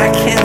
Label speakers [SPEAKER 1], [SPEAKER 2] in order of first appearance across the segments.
[SPEAKER 1] I can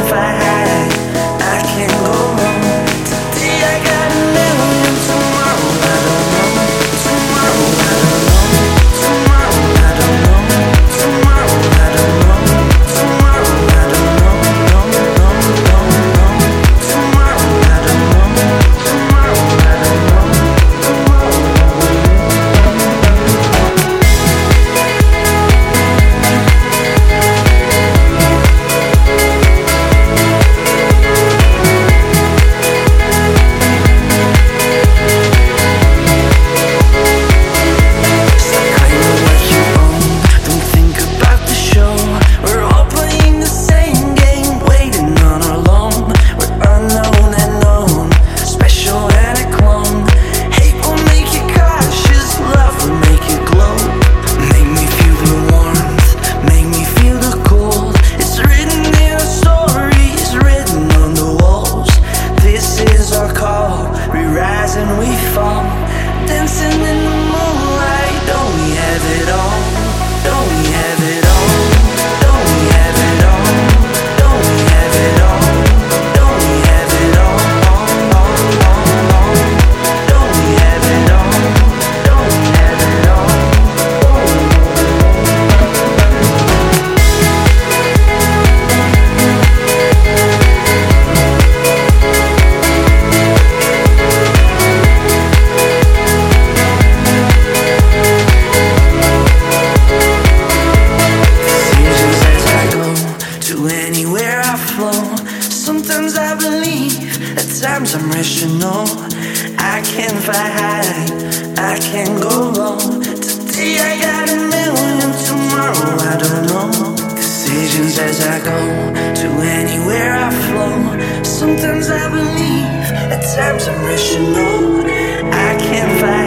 [SPEAKER 1] can
[SPEAKER 2] fly high, I can go low. Today I got a million, tomorrow I don't know. Decisions as I go to anywhere I flow. Sometimes I believe, at times I'm rational. I can fly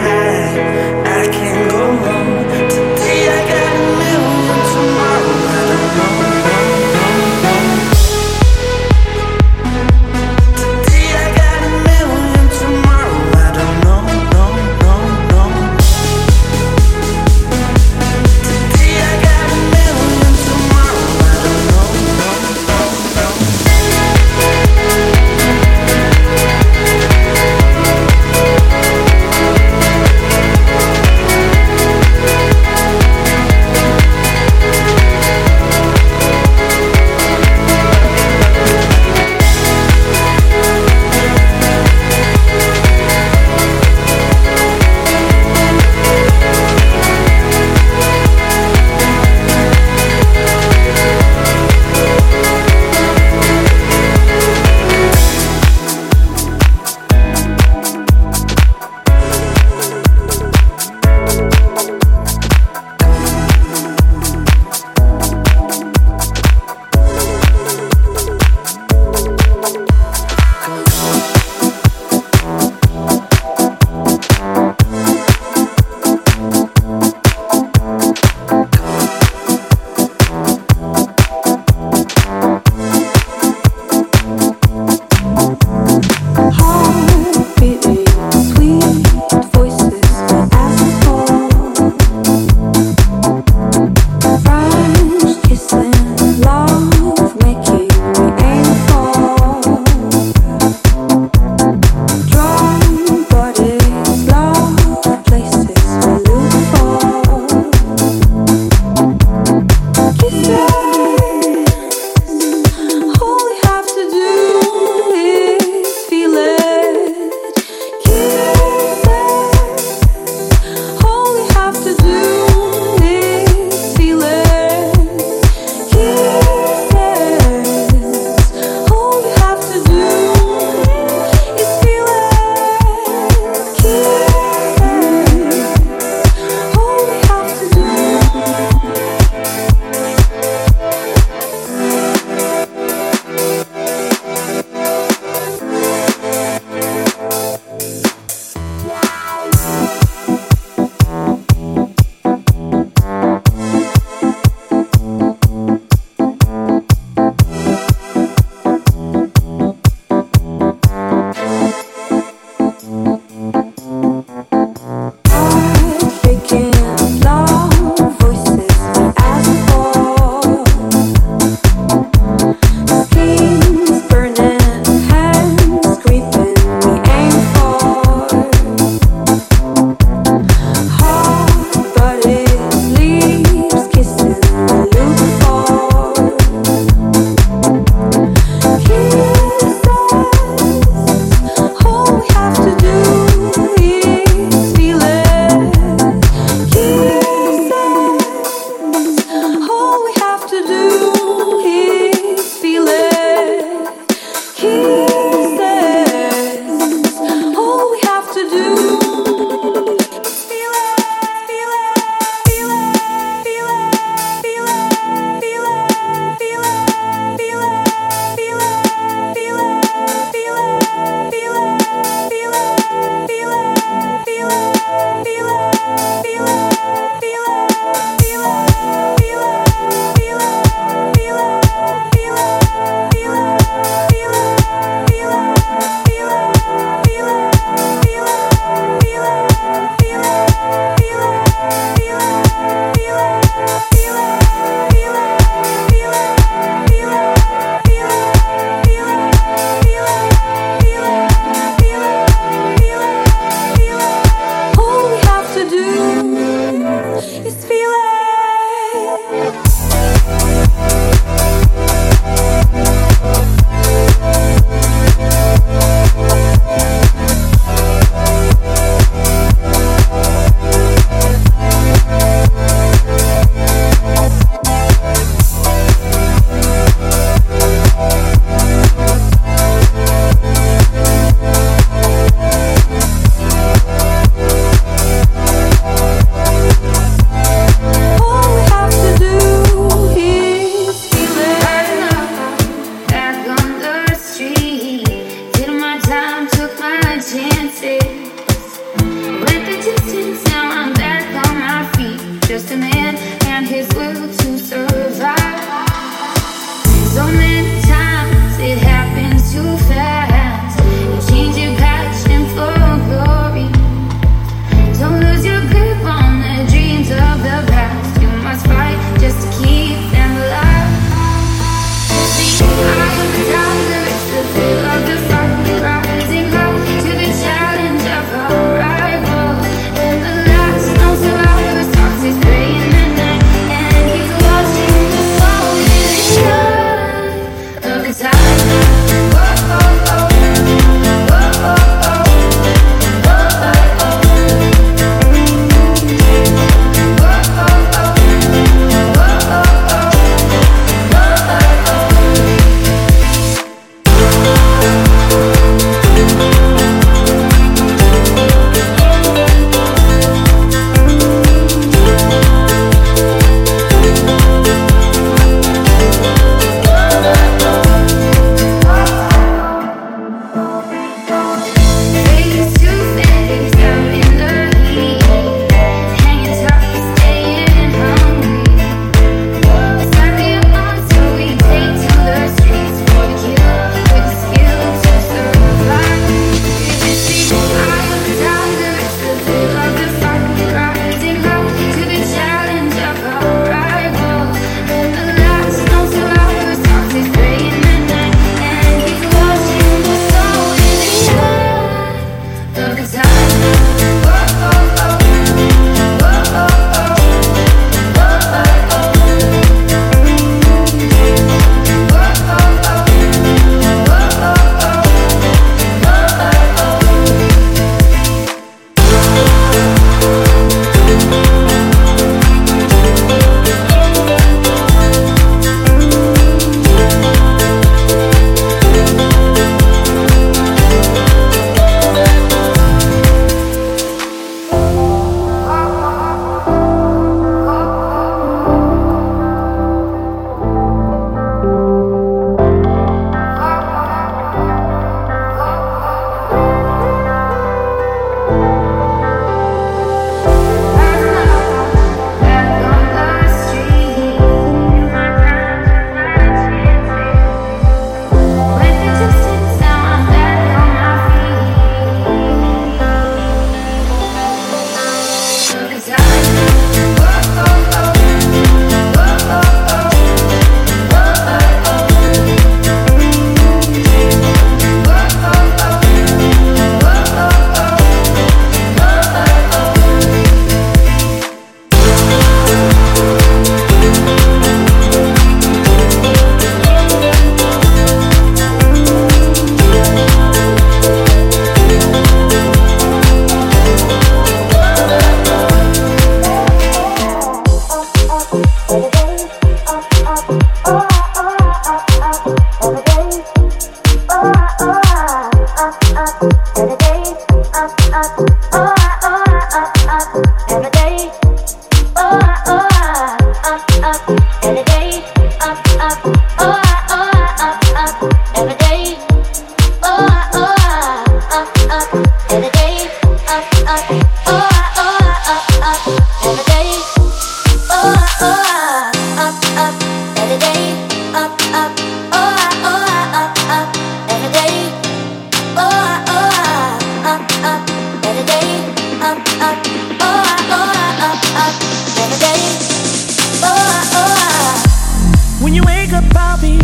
[SPEAKER 2] about me,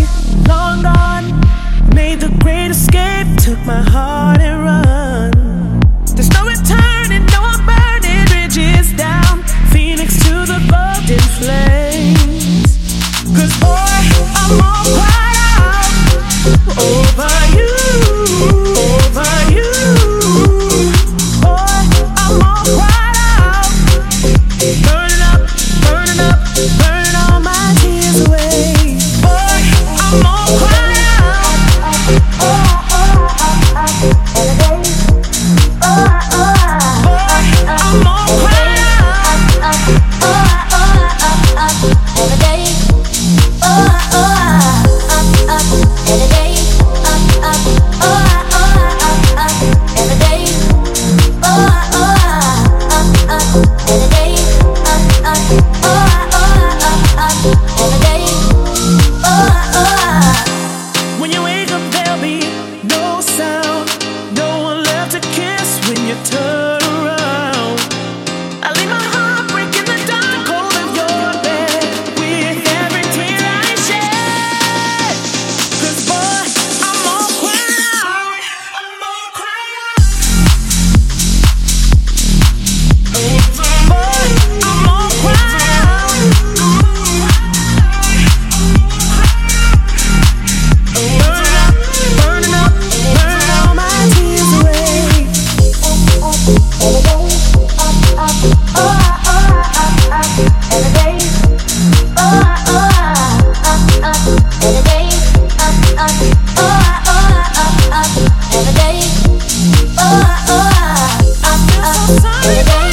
[SPEAKER 2] long gone. Made the great escape, took my heart and run. There's no returning, no
[SPEAKER 3] I'm burning bridges down. Phoenix to the golden flames. Cause boy, I'm all right out. Over. sorry.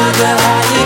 [SPEAKER 3] Oh,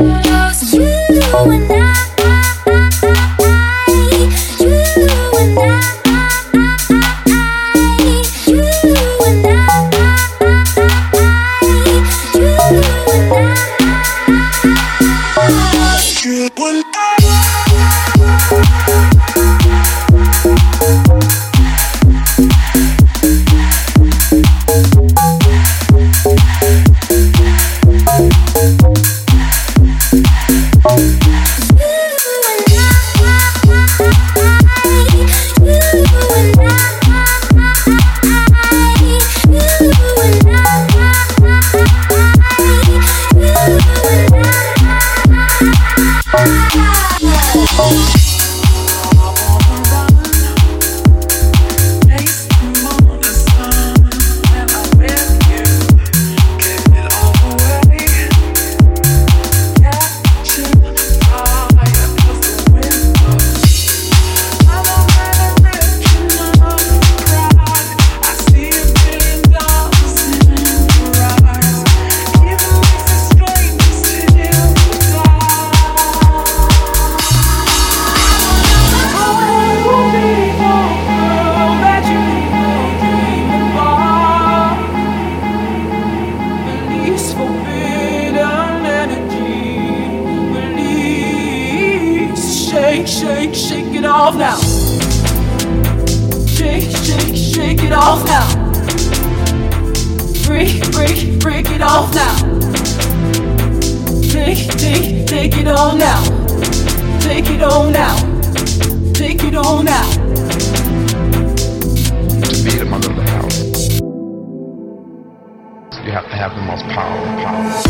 [SPEAKER 3] Lost you and I. have to have the most power. power.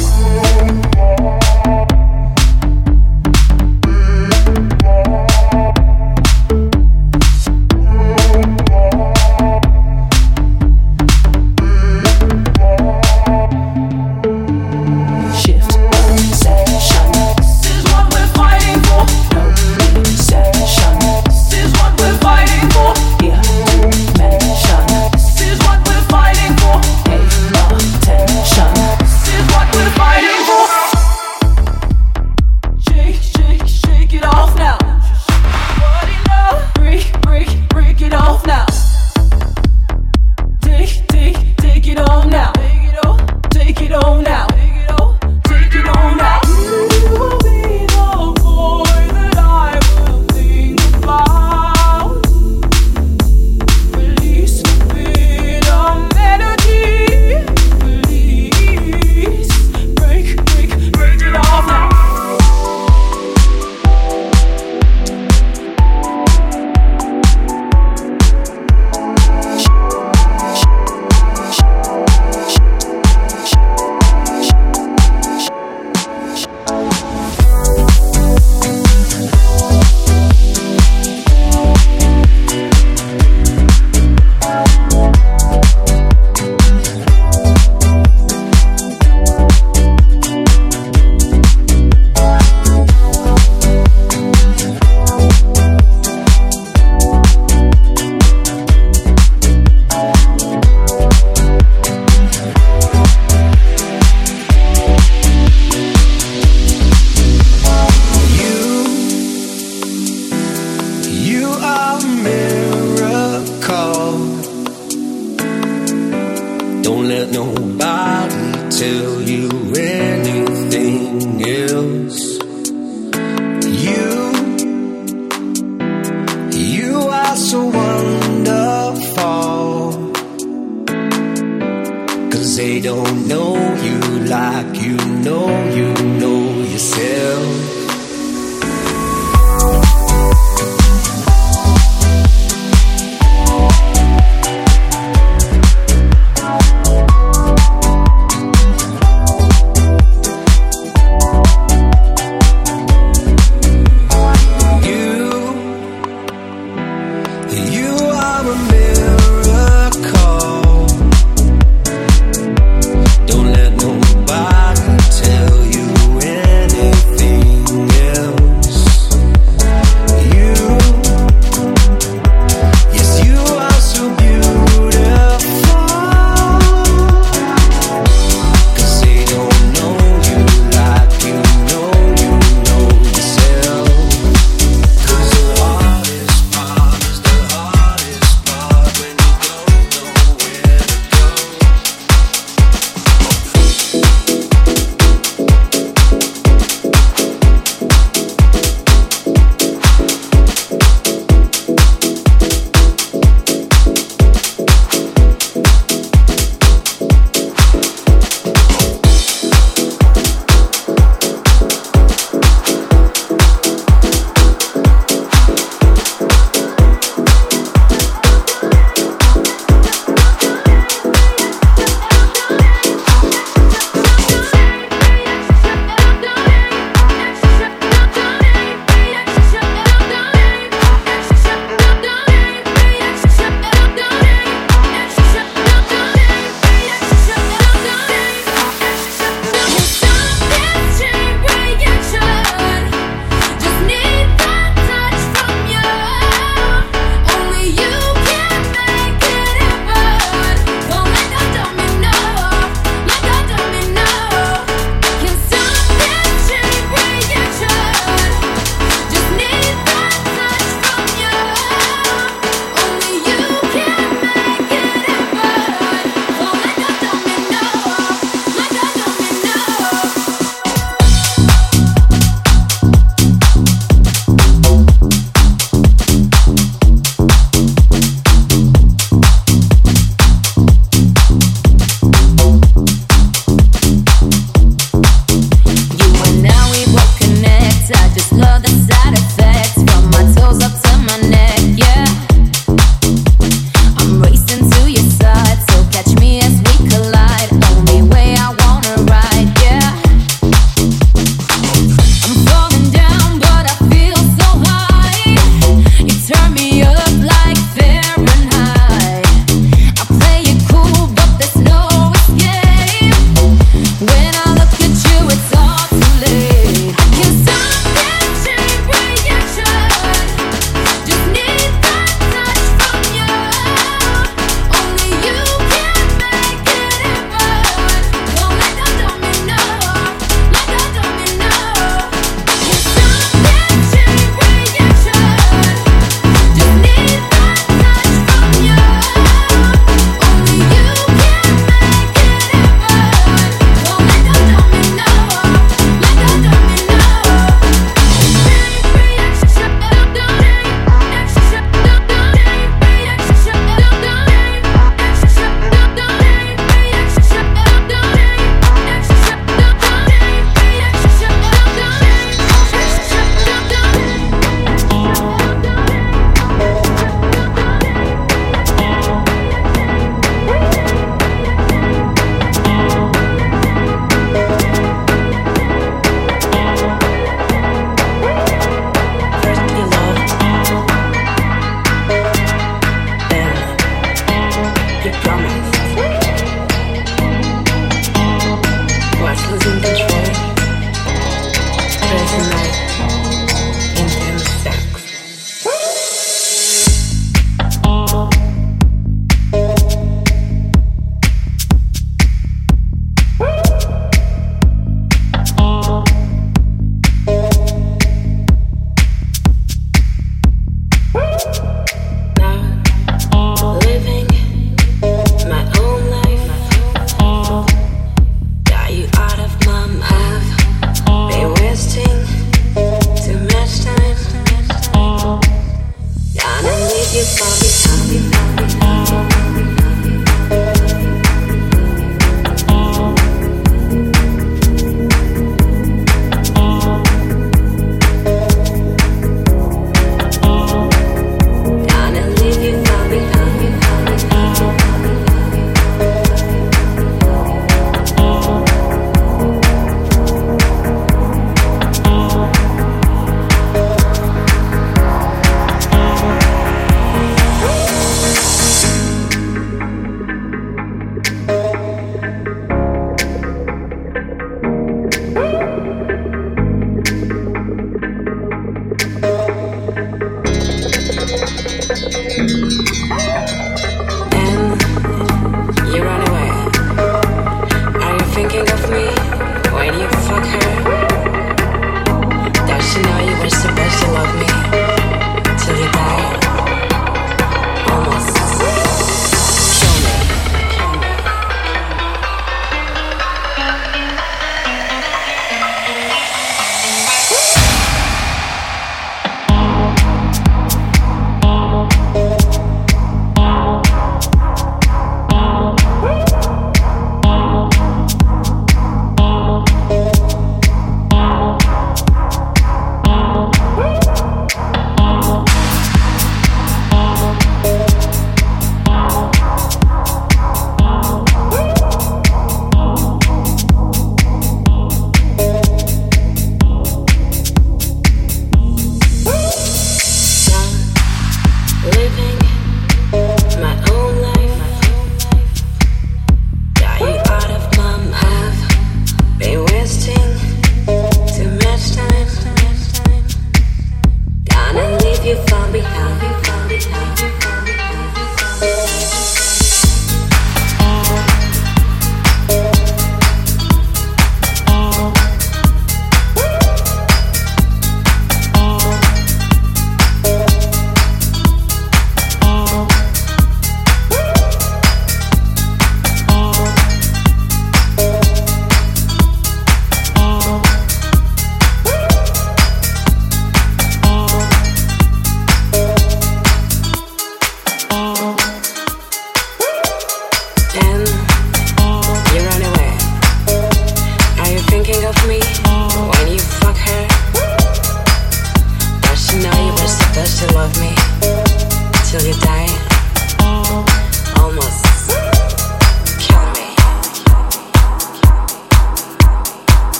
[SPEAKER 3] nobody tell you.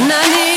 [SPEAKER 3] And I need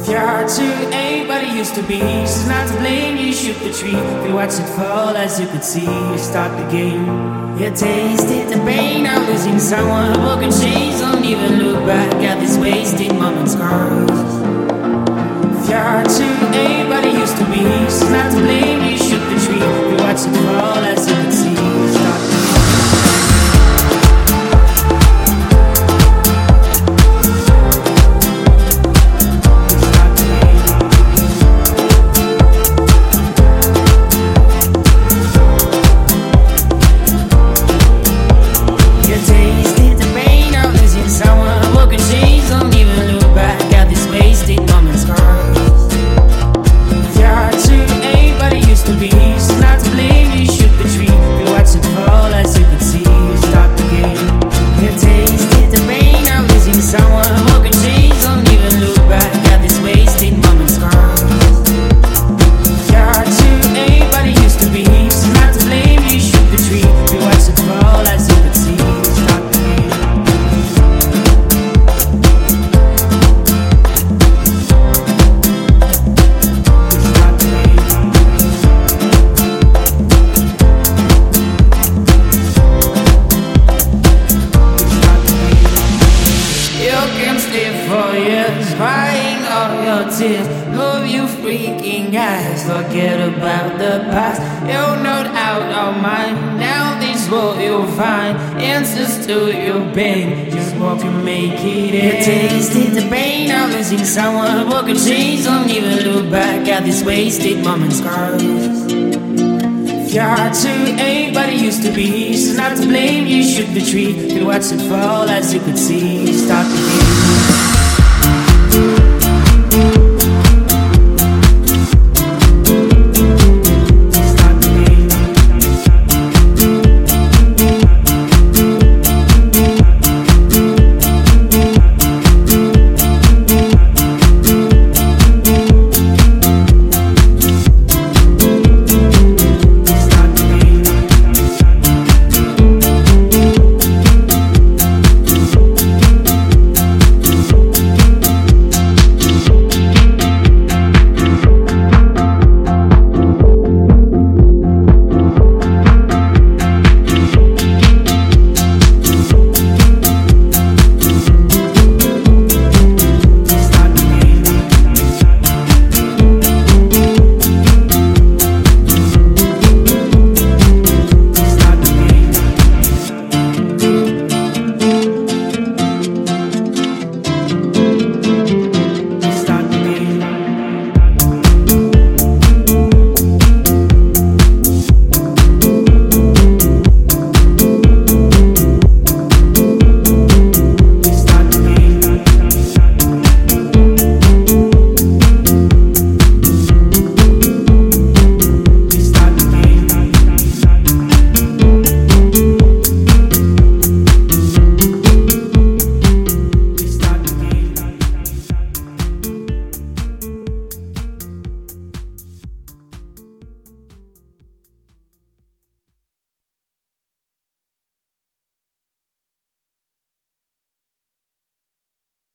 [SPEAKER 3] If your heart to anybody used to be, she's not to blame. You shoot the tree, you watch it fall as you could see. You start the game. You tasted the pain of losing someone. Broken chains don't even look back at these wasted moments, scars. If your heart to anybody used to be, she's not to blame. You shoot the tree, you watch it fall as you could see. If your heart to anybody used to be, she's not to blame. You shoot the tree, you watch it fall as you could see. Start the game.